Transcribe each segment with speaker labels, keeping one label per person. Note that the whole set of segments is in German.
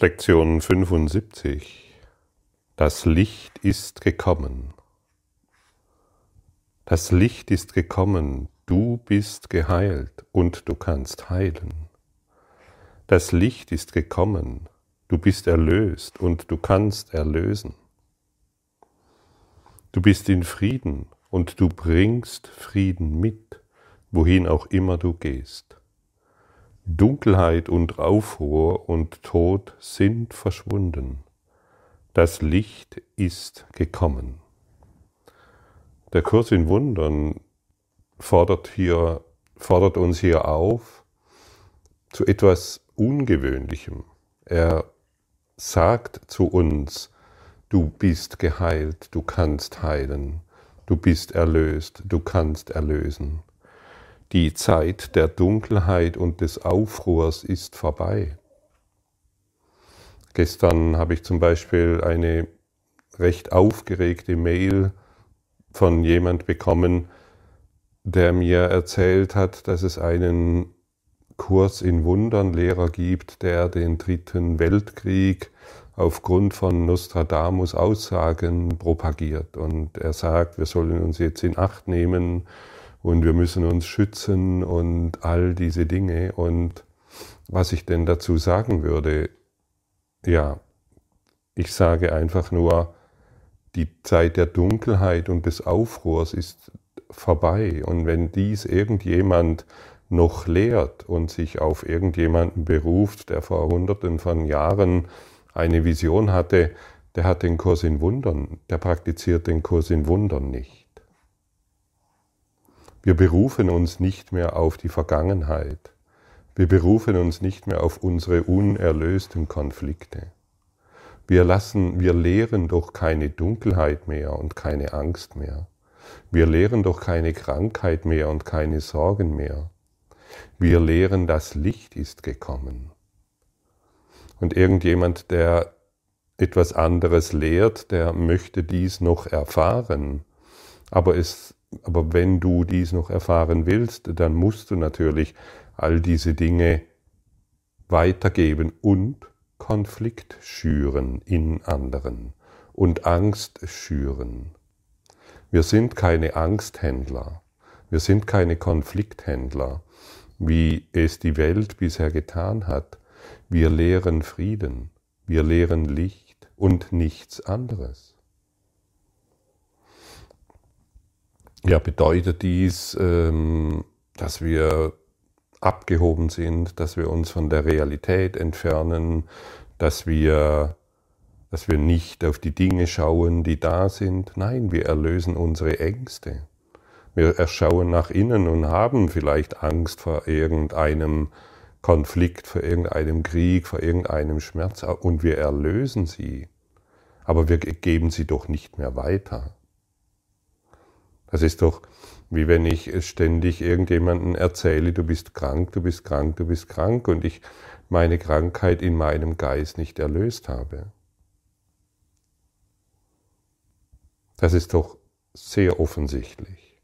Speaker 1: Lektion 75 Das Licht ist gekommen. Das Licht ist gekommen, du bist geheilt und du kannst heilen. Das Licht ist gekommen, du bist erlöst und du kannst erlösen. Du bist in Frieden und du bringst Frieden mit, wohin auch immer du gehst. Dunkelheit und Aufruhr und Tod sind verschwunden. Das Licht ist gekommen. Der Kurs in Wundern fordert, hier, fordert uns hier auf zu etwas Ungewöhnlichem. Er sagt zu uns, du bist geheilt, du kannst heilen, du bist erlöst, du kannst erlösen. Die Zeit der Dunkelheit und des Aufruhrs ist vorbei. Gestern habe ich zum Beispiel eine recht aufgeregte Mail von jemand bekommen, der mir erzählt hat, dass es einen Kurs in Wundernlehrer gibt, der den dritten Weltkrieg aufgrund von Nostradamus Aussagen propagiert. Und er sagt, wir sollen uns jetzt in Acht nehmen, und wir müssen uns schützen und all diese Dinge. Und was ich denn dazu sagen würde, ja, ich sage einfach nur, die Zeit der Dunkelheit und des Aufruhrs ist vorbei. Und wenn dies irgendjemand noch lehrt und sich auf irgendjemanden beruft, der vor Hunderten von Jahren eine Vision hatte, der hat den Kurs in Wundern, der praktiziert den Kurs in Wundern nicht. Wir berufen uns nicht mehr auf die Vergangenheit. Wir berufen uns nicht mehr auf unsere unerlösten Konflikte. Wir lassen, wir lehren doch keine Dunkelheit mehr und keine Angst mehr. Wir lehren doch keine Krankheit mehr und keine Sorgen mehr. Wir lehren, das Licht ist gekommen. Und irgendjemand, der etwas anderes lehrt, der möchte dies noch erfahren, aber es aber wenn du dies noch erfahren willst, dann musst du natürlich all diese Dinge weitergeben und Konflikt schüren in anderen und Angst schüren. Wir sind keine Angsthändler, wir sind keine Konflikthändler, wie es die Welt bisher getan hat. Wir lehren Frieden, wir lehren Licht und nichts anderes. Ja, bedeutet dies, ähm, dass wir abgehoben sind, dass wir uns von der Realität entfernen, dass wir, dass wir nicht auf die Dinge schauen, die da sind. Nein, wir erlösen unsere Ängste. Wir erschauen nach innen und haben vielleicht Angst vor irgendeinem Konflikt, vor irgendeinem Krieg, vor irgendeinem Schmerz und wir erlösen sie. Aber wir geben sie doch nicht mehr weiter. Das ist doch wie wenn ich ständig irgendjemanden erzähle, du bist krank, du bist krank, du bist krank und ich meine Krankheit in meinem Geist nicht erlöst habe. Das ist doch sehr offensichtlich.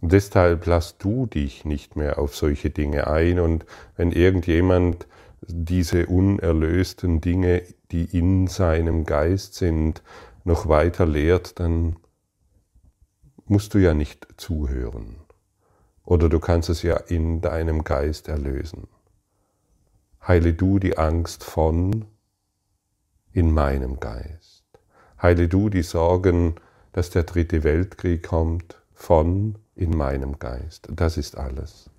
Speaker 1: Und deshalb lass du dich nicht mehr auf solche Dinge ein und wenn irgendjemand diese unerlösten Dinge, die in seinem Geist sind, noch weiter lehrt, dann musst du ja nicht zuhören. Oder du kannst es ja in deinem Geist erlösen. Heile du die Angst von in meinem Geist. Heile du die Sorgen, dass der dritte Weltkrieg kommt, von in meinem Geist. Das ist alles.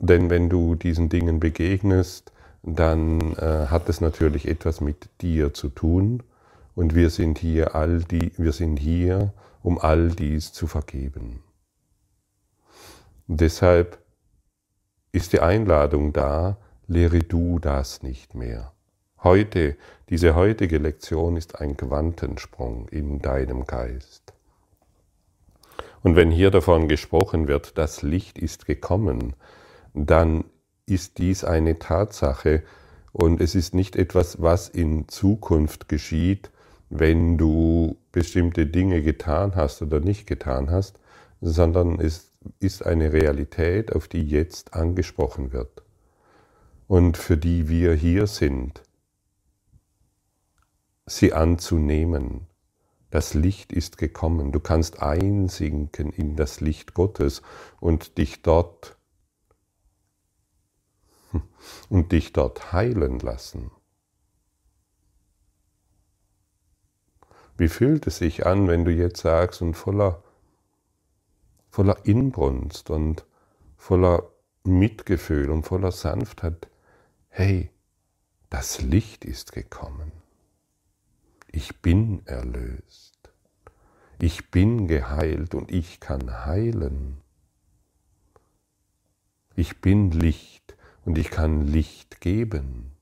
Speaker 1: Denn wenn du diesen Dingen begegnest, dann äh, hat es natürlich etwas mit dir zu tun und wir sind hier all die, wir sind hier, um all dies zu vergeben. Deshalb ist die Einladung da, lehre du das nicht mehr. Heute, diese heutige Lektion ist ein Quantensprung in deinem Geist. Und wenn hier davon gesprochen wird, das Licht ist gekommen, dann ist dies eine Tatsache und es ist nicht etwas, was in Zukunft geschieht, wenn du bestimmte Dinge getan hast oder nicht getan hast, sondern es ist eine Realität, auf die jetzt angesprochen wird. und für die wir hier sind, sie anzunehmen. Das Licht ist gekommen. Du kannst einsinken in das Licht Gottes und dich dort und dich dort heilen lassen. Wie fühlt es sich an, wenn du jetzt sagst und voller, voller Inbrunst und voller Mitgefühl und voller Sanftheit, hey, das Licht ist gekommen. Ich bin erlöst. Ich bin geheilt und ich kann heilen. Ich bin Licht und ich kann Licht geben.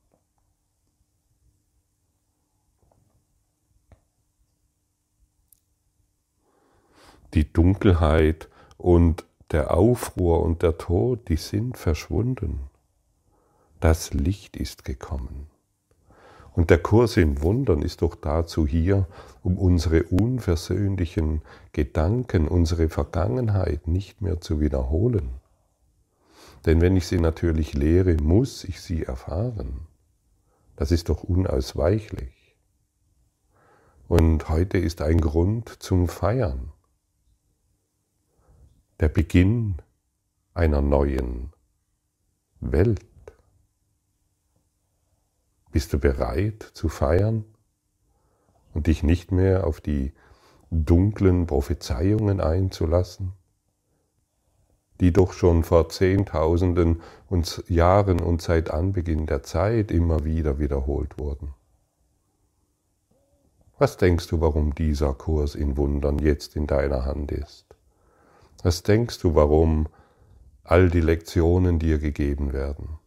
Speaker 1: Die Dunkelheit und der Aufruhr und der Tod, die sind verschwunden. Das Licht ist gekommen. Und der Kurs im Wundern ist doch dazu hier, um unsere unversöhnlichen Gedanken, unsere Vergangenheit nicht mehr zu wiederholen. Denn wenn ich sie natürlich lehre, muss ich sie erfahren. Das ist doch unausweichlich. Und heute ist ein Grund zum Feiern. Der Beginn einer neuen Welt. Bist du bereit zu feiern und dich nicht mehr auf die dunklen Prophezeiungen einzulassen, die doch schon vor Zehntausenden und Jahren und seit Anbeginn der Zeit immer wieder wiederholt wurden? Was denkst du, warum dieser Kurs in Wundern jetzt in deiner Hand ist? Was denkst du, warum all die Lektionen dir gegeben werden?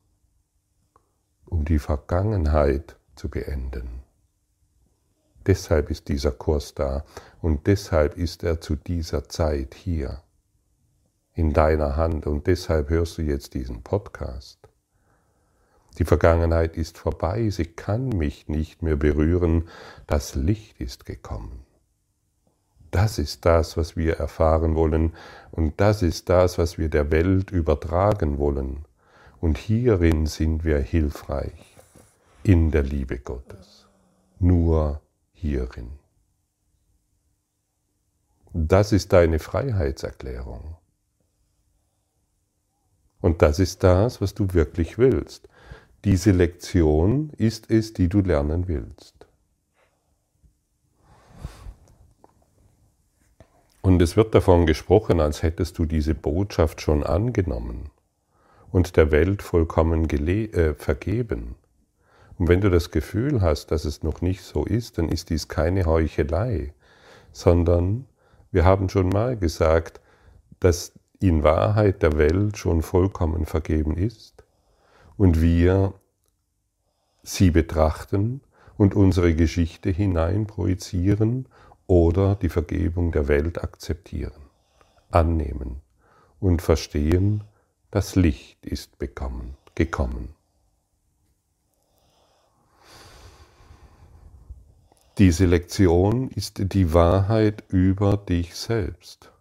Speaker 1: um die Vergangenheit zu beenden. Deshalb ist dieser Kurs da und deshalb ist er zu dieser Zeit hier in deiner Hand und deshalb hörst du jetzt diesen Podcast. Die Vergangenheit ist vorbei, sie kann mich nicht mehr berühren, das Licht ist gekommen. Das ist das, was wir erfahren wollen und das ist das, was wir der Welt übertragen wollen. Und hierin sind wir hilfreich, in der Liebe Gottes. Nur hierin. Das ist deine Freiheitserklärung. Und das ist das, was du wirklich willst. Diese Lektion ist es, die du lernen willst. Und es wird davon gesprochen, als hättest du diese Botschaft schon angenommen und der Welt vollkommen äh, vergeben. Und wenn du das Gefühl hast, dass es noch nicht so ist, dann ist dies keine Heuchelei, sondern wir haben schon mal gesagt, dass in Wahrheit der Welt schon vollkommen vergeben ist und wir sie betrachten und unsere Geschichte hineinprojizieren oder die Vergebung der Welt akzeptieren, annehmen und verstehen, das Licht ist bekommen, gekommen. Diese Lektion ist die Wahrheit über dich selbst.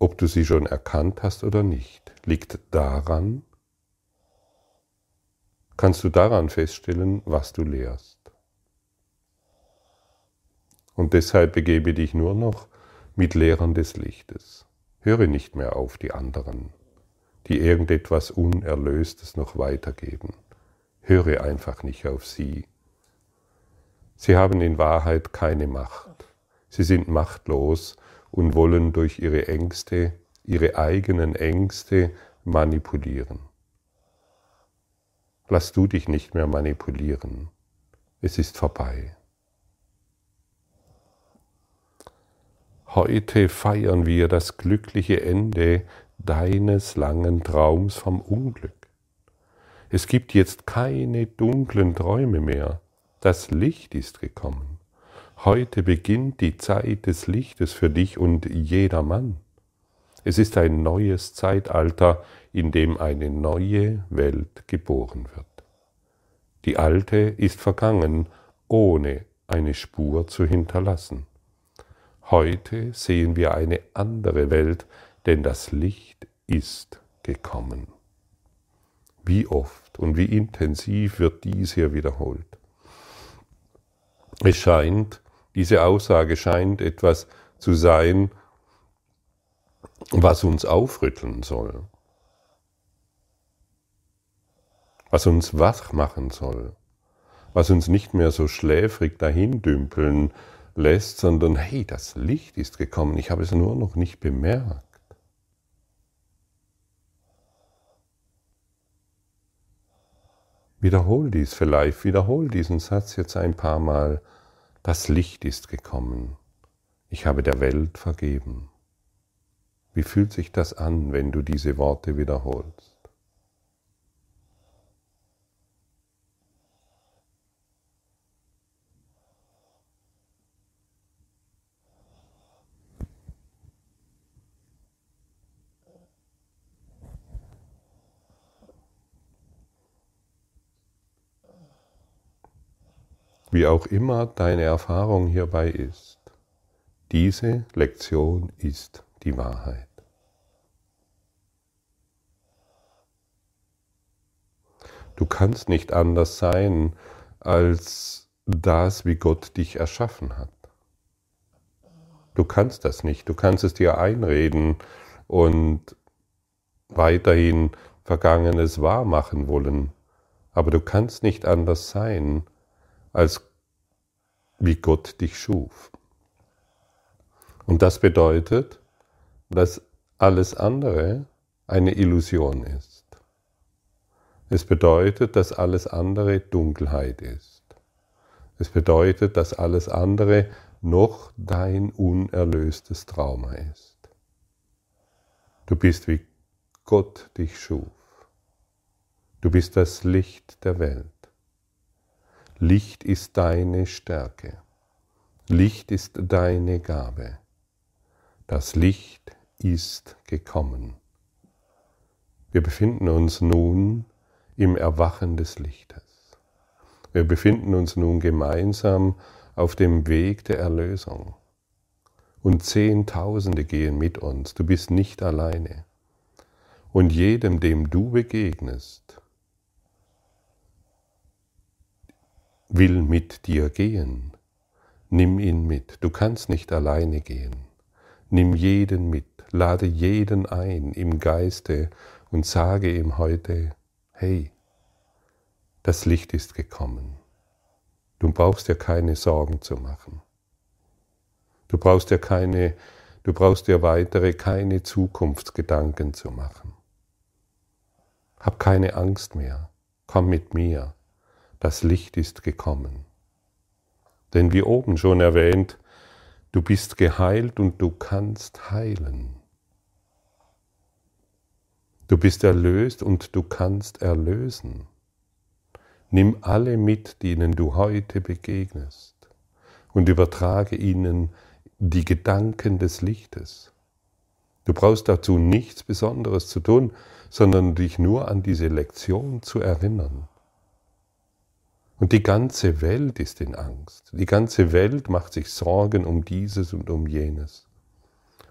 Speaker 1: Ob du sie schon erkannt hast oder nicht, liegt daran, kannst du daran feststellen, was du lehrst. Und deshalb begebe dich nur noch mit Lehrern des Lichtes. Höre nicht mehr auf die anderen die irgendetwas Unerlöstes noch weitergeben. Höre einfach nicht auf sie. Sie haben in Wahrheit keine Macht. Sie sind machtlos und wollen durch ihre Ängste, ihre eigenen Ängste manipulieren. Lass du dich nicht mehr manipulieren. Es ist vorbei. Heute feiern wir das glückliche Ende deines langen Traums vom Unglück. Es gibt jetzt keine dunklen Träume mehr. Das Licht ist gekommen. Heute beginnt die Zeit des Lichtes für dich und jedermann. Es ist ein neues Zeitalter, in dem eine neue Welt geboren wird. Die alte ist vergangen, ohne eine Spur zu hinterlassen. Heute sehen wir eine andere Welt, denn das Licht ist gekommen. Wie oft und wie intensiv wird dies hier wiederholt? Es scheint, diese Aussage scheint etwas zu sein, was uns aufrütteln soll, was uns wach machen soll, was uns nicht mehr so schläfrig dahin dümpeln lässt, sondern hey, das Licht ist gekommen, ich habe es nur noch nicht bemerkt. Wiederhol dies vielleicht, wiederhol diesen Satz jetzt ein paar Mal. Das Licht ist gekommen. Ich habe der Welt vergeben. Wie fühlt sich das an, wenn du diese Worte wiederholst? Wie auch immer deine Erfahrung hierbei ist, diese Lektion ist die Wahrheit. Du kannst nicht anders sein als das, wie Gott dich erschaffen hat. Du kannst das nicht. Du kannst es dir einreden und weiterhin Vergangenes wahrmachen wollen. Aber du kannst nicht anders sein als wie Gott dich schuf. Und das bedeutet, dass alles andere eine Illusion ist. Es bedeutet, dass alles andere Dunkelheit ist. Es bedeutet, dass alles andere noch dein unerlöstes Trauma ist. Du bist wie Gott dich schuf. Du bist das Licht der Welt. Licht ist deine Stärke. Licht ist deine Gabe. Das Licht ist gekommen. Wir befinden uns nun im Erwachen des Lichtes. Wir befinden uns nun gemeinsam auf dem Weg der Erlösung. Und Zehntausende gehen mit uns. Du bist nicht alleine. Und jedem, dem du begegnest, will mit dir gehen. Nimm ihn mit. Du kannst nicht alleine gehen. Nimm jeden mit. Lade jeden ein im Geiste und sage ihm heute, hey, das Licht ist gekommen. Du brauchst dir keine Sorgen zu machen. Du brauchst dir keine, du brauchst dir weitere keine Zukunftsgedanken zu machen. Hab keine Angst mehr. Komm mit mir das Licht ist gekommen. Denn wie oben schon erwähnt, du bist geheilt und du kannst heilen. Du bist erlöst und du kannst erlösen. Nimm alle mit, denen du heute begegnest, und übertrage ihnen die Gedanken des Lichtes. Du brauchst dazu nichts Besonderes zu tun, sondern dich nur an diese Lektion zu erinnern. Und die ganze Welt ist in Angst. Die ganze Welt macht sich Sorgen um dieses und um jenes.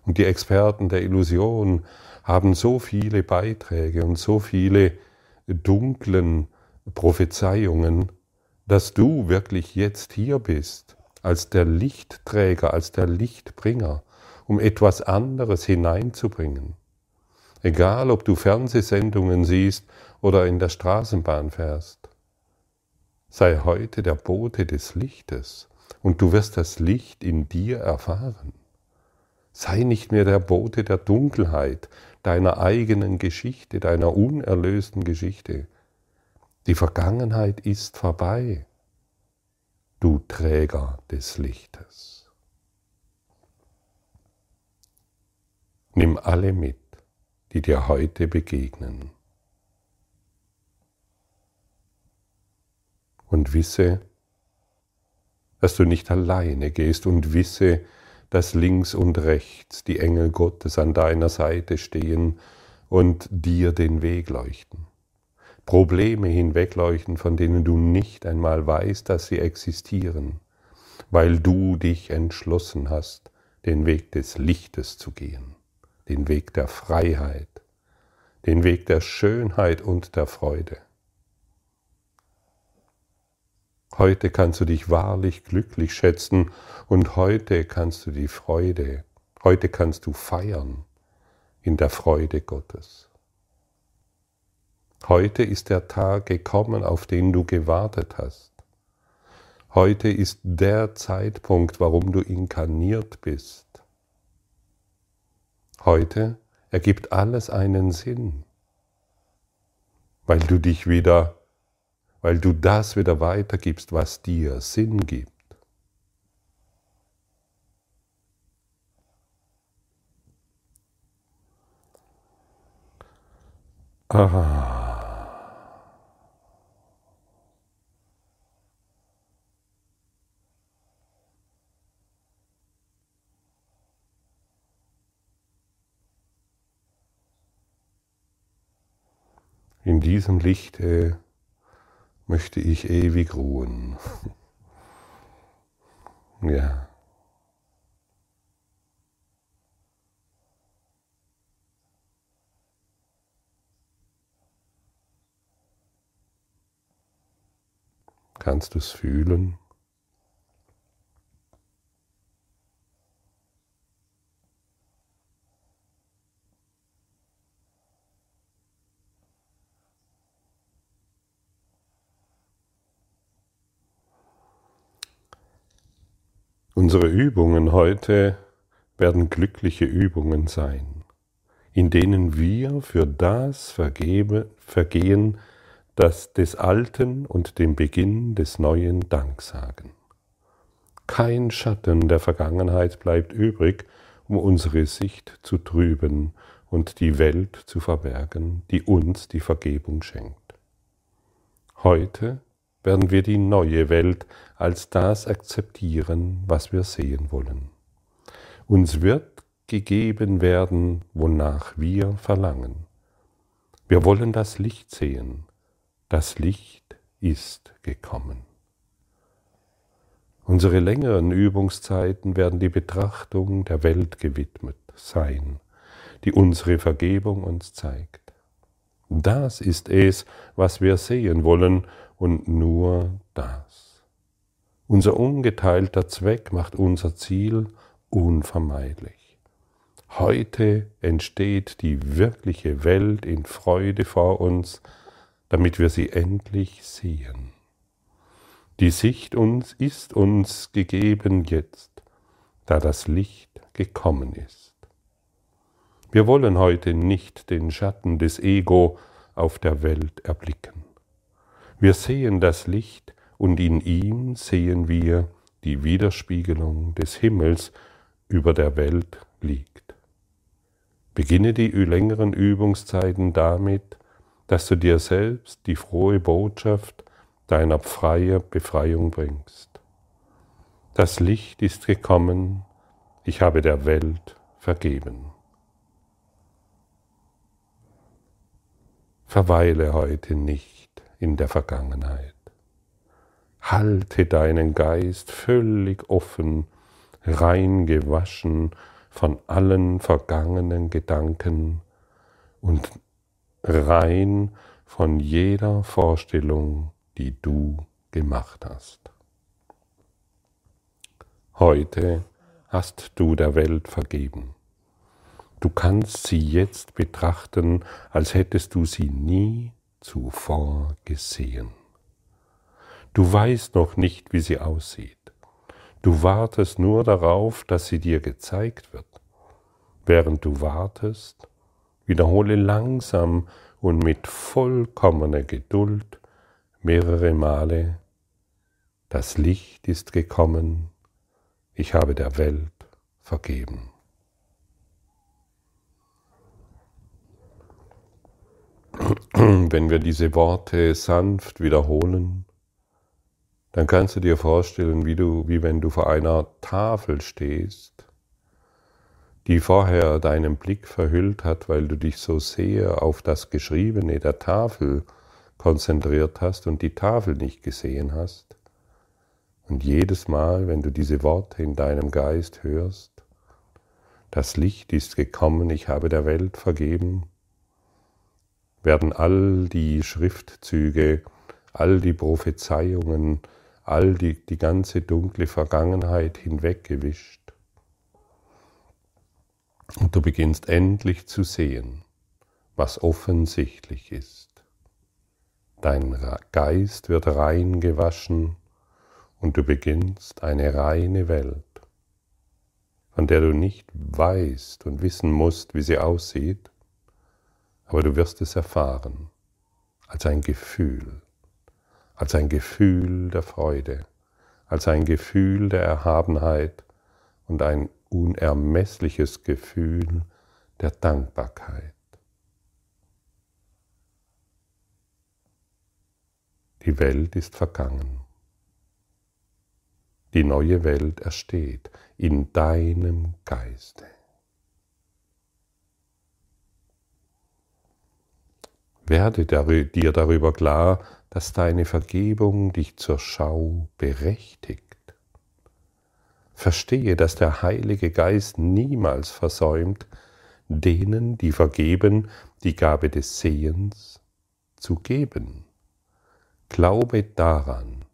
Speaker 1: Und die Experten der Illusion haben so viele Beiträge und so viele dunklen Prophezeiungen, dass du wirklich jetzt hier bist, als der Lichtträger, als der Lichtbringer, um etwas anderes hineinzubringen. Egal, ob du Fernsehsendungen siehst oder in der Straßenbahn fährst. Sei heute der Bote des Lichtes und du wirst das Licht in dir erfahren. Sei nicht mehr der Bote der Dunkelheit, deiner eigenen Geschichte, deiner unerlösten Geschichte. Die Vergangenheit ist vorbei, du Träger des Lichtes. Nimm alle mit, die dir heute begegnen. Und wisse, dass du nicht alleine gehst und wisse, dass links und rechts die Engel Gottes an deiner Seite stehen und dir den Weg leuchten. Probleme hinwegleuchten, von denen du nicht einmal weißt, dass sie existieren, weil du dich entschlossen hast, den Weg des Lichtes zu gehen, den Weg der Freiheit, den Weg der Schönheit und der Freude. Heute kannst du dich wahrlich glücklich schätzen und heute kannst du die Freude, heute kannst du feiern in der Freude Gottes. Heute ist der Tag gekommen, auf den du gewartet hast. Heute ist der Zeitpunkt, warum du inkarniert bist. Heute ergibt alles einen Sinn, weil du dich wieder, weil du das wieder weitergibst, was dir Sinn gibt. Aha. In diesem Lichte möchte ich ewig ruhen. ja. Kannst du es fühlen? Unsere Übungen heute werden glückliche Übungen sein, in denen wir für das vergebe, vergehen, das des Alten und dem Beginn des Neuen Dank sagen. Kein Schatten der Vergangenheit bleibt übrig, um unsere Sicht zu trüben und die Welt zu verbergen, die uns die Vergebung schenkt. Heute werden wir die neue Welt als das akzeptieren, was wir sehen wollen. Uns wird gegeben werden, wonach wir verlangen. Wir wollen das Licht sehen. Das Licht ist gekommen. Unsere längeren Übungszeiten werden die Betrachtung der Welt gewidmet sein, die unsere Vergebung uns zeigt. Das ist es, was wir sehen wollen und nur das. Unser ungeteilter Zweck macht unser Ziel unvermeidlich. Heute entsteht die wirkliche Welt in Freude vor uns, damit wir sie endlich sehen. Die Sicht uns ist uns gegeben jetzt, da das Licht gekommen ist. Wir wollen heute nicht den Schatten des Ego auf der Welt erblicken. Wir sehen das Licht und in ihm sehen wir die Widerspiegelung des Himmels über der Welt liegt. Beginne die längeren Übungszeiten damit, dass du dir selbst die frohe Botschaft deiner freien Befreiung bringst. Das Licht ist gekommen, ich habe der Welt vergeben. Verweile heute nicht in der Vergangenheit. Halte deinen Geist völlig offen, rein gewaschen von allen vergangenen Gedanken und rein von jeder Vorstellung, die du gemacht hast. Heute hast du der Welt vergeben. Du kannst sie jetzt betrachten, als hättest du sie nie zuvor gesehen. Du weißt noch nicht, wie sie aussieht. Du wartest nur darauf, dass sie dir gezeigt wird. Während du wartest, wiederhole langsam und mit vollkommener Geduld mehrere Male, das Licht ist gekommen, ich habe der Welt vergeben. wenn wir diese Worte sanft wiederholen, dann kannst du dir vorstellen, wie du, wie wenn du vor einer Tafel stehst, die vorher deinen Blick verhüllt hat, weil du dich so sehr auf das Geschriebene der Tafel konzentriert hast und die Tafel nicht gesehen hast. Und jedes Mal, wenn du diese Worte in deinem Geist hörst, das Licht ist gekommen, ich habe der Welt vergeben, werden all die Schriftzüge, all die Prophezeiungen, all die, die ganze dunkle Vergangenheit hinweggewischt. Und du beginnst endlich zu sehen, was offensichtlich ist. Dein Geist wird rein gewaschen und du beginnst eine reine Welt, von der du nicht weißt und wissen musst, wie sie aussieht, aber du wirst es erfahren als ein Gefühl, als ein Gefühl der Freude, als ein Gefühl der Erhabenheit und ein unermessliches Gefühl der Dankbarkeit. Die Welt ist vergangen. Die neue Welt ersteht in deinem Geiste. Werde dir darüber klar, dass deine Vergebung dich zur Schau berechtigt. Verstehe, dass der Heilige Geist niemals versäumt, denen, die vergeben, die Gabe des Sehens zu geben. Glaube daran,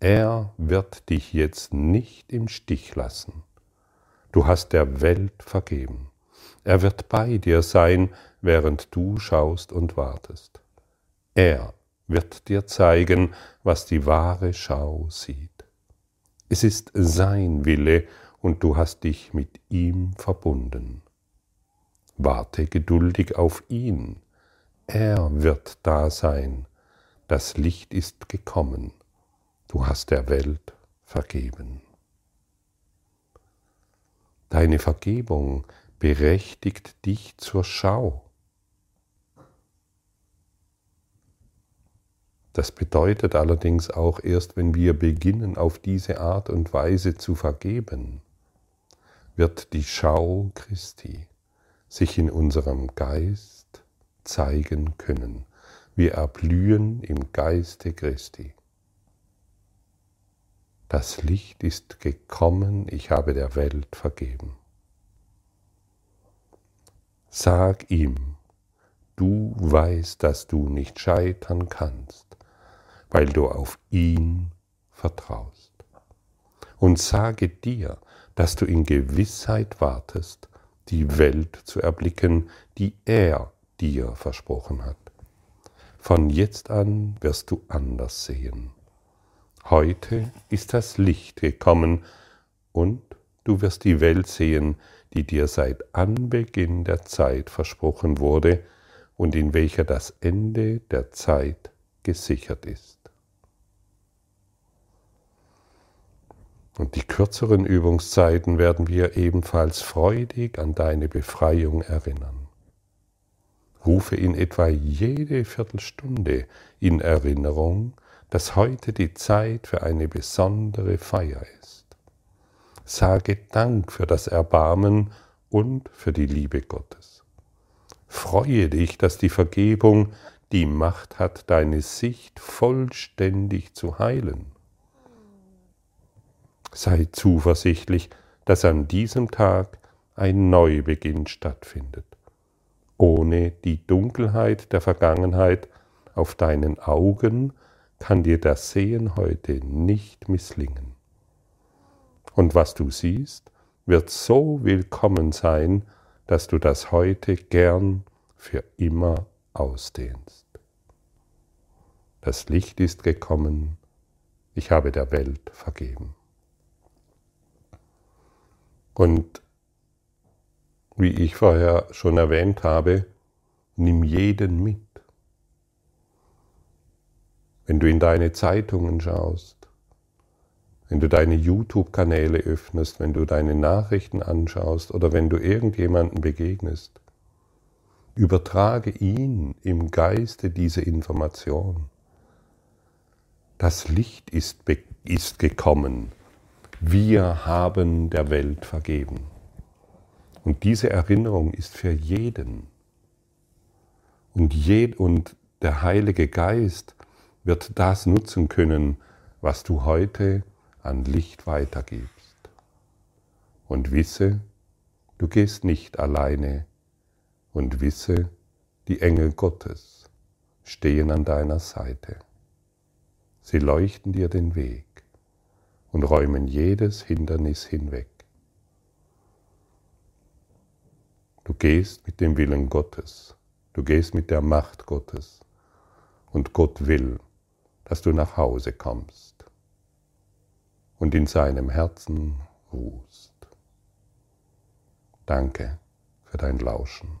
Speaker 1: er wird dich jetzt nicht im Stich lassen. Du hast der Welt vergeben. Er wird bei dir sein, während du schaust und wartest. Er wird dir zeigen, was die wahre Schau sieht. Es ist sein Wille und du hast dich mit ihm verbunden. Warte geduldig auf ihn. Er wird da sein. Das Licht ist gekommen. Du hast der Welt vergeben. Deine Vergebung berechtigt dich zur Schau. Das bedeutet allerdings auch erst, wenn wir beginnen, auf diese Art und Weise zu vergeben, wird die Schau Christi sich in unserem Geist zeigen können. Wir erblühen im Geiste Christi. Das Licht ist gekommen, ich habe der Welt vergeben. Sag ihm, du weißt, dass du nicht scheitern kannst weil du auf ihn vertraust. Und sage dir, dass du in Gewissheit wartest, die Welt zu erblicken, die er dir versprochen hat. Von jetzt an wirst du anders sehen. Heute ist das Licht gekommen und du wirst die Welt sehen, die dir seit Anbeginn der Zeit versprochen wurde und in welcher das Ende der Zeit gesichert ist. Und die kürzeren Übungszeiten werden wir ebenfalls freudig an deine Befreiung erinnern. Rufe in etwa jede Viertelstunde in Erinnerung, dass heute die Zeit für eine besondere Feier ist. Sage Dank für das Erbarmen und für die Liebe Gottes. Freue dich, dass die Vergebung die Macht hat, deine Sicht vollständig zu heilen sei zuversichtlich, dass an diesem Tag ein Neubeginn stattfindet. Ohne die Dunkelheit der Vergangenheit auf deinen Augen kann dir das Sehen heute nicht misslingen. Und was du siehst, wird so willkommen sein, dass du das heute gern für immer ausdehnst. Das Licht ist gekommen, ich habe der Welt vergeben. Und wie ich vorher schon erwähnt habe, nimm jeden mit. Wenn du in deine Zeitungen schaust, wenn du deine YouTube-Kanäle öffnest, wenn du deine Nachrichten anschaust oder wenn du irgendjemanden begegnest, übertrage ihn im Geiste diese Information. Das Licht ist, ist gekommen wir haben der Welt vergeben. Und diese Erinnerung ist für jeden. Und, jed, und der Heilige Geist wird das nutzen können, was du heute an Licht weitergibst. Und wisse, du gehst nicht alleine und wisse, die Engel Gottes stehen an deiner Seite. Sie leuchten dir den Weg und räumen jedes Hindernis hinweg. Du gehst mit dem Willen Gottes, du gehst mit der Macht Gottes und Gott will, dass du nach Hause kommst und in seinem Herzen ruhst. Danke für dein Lauschen.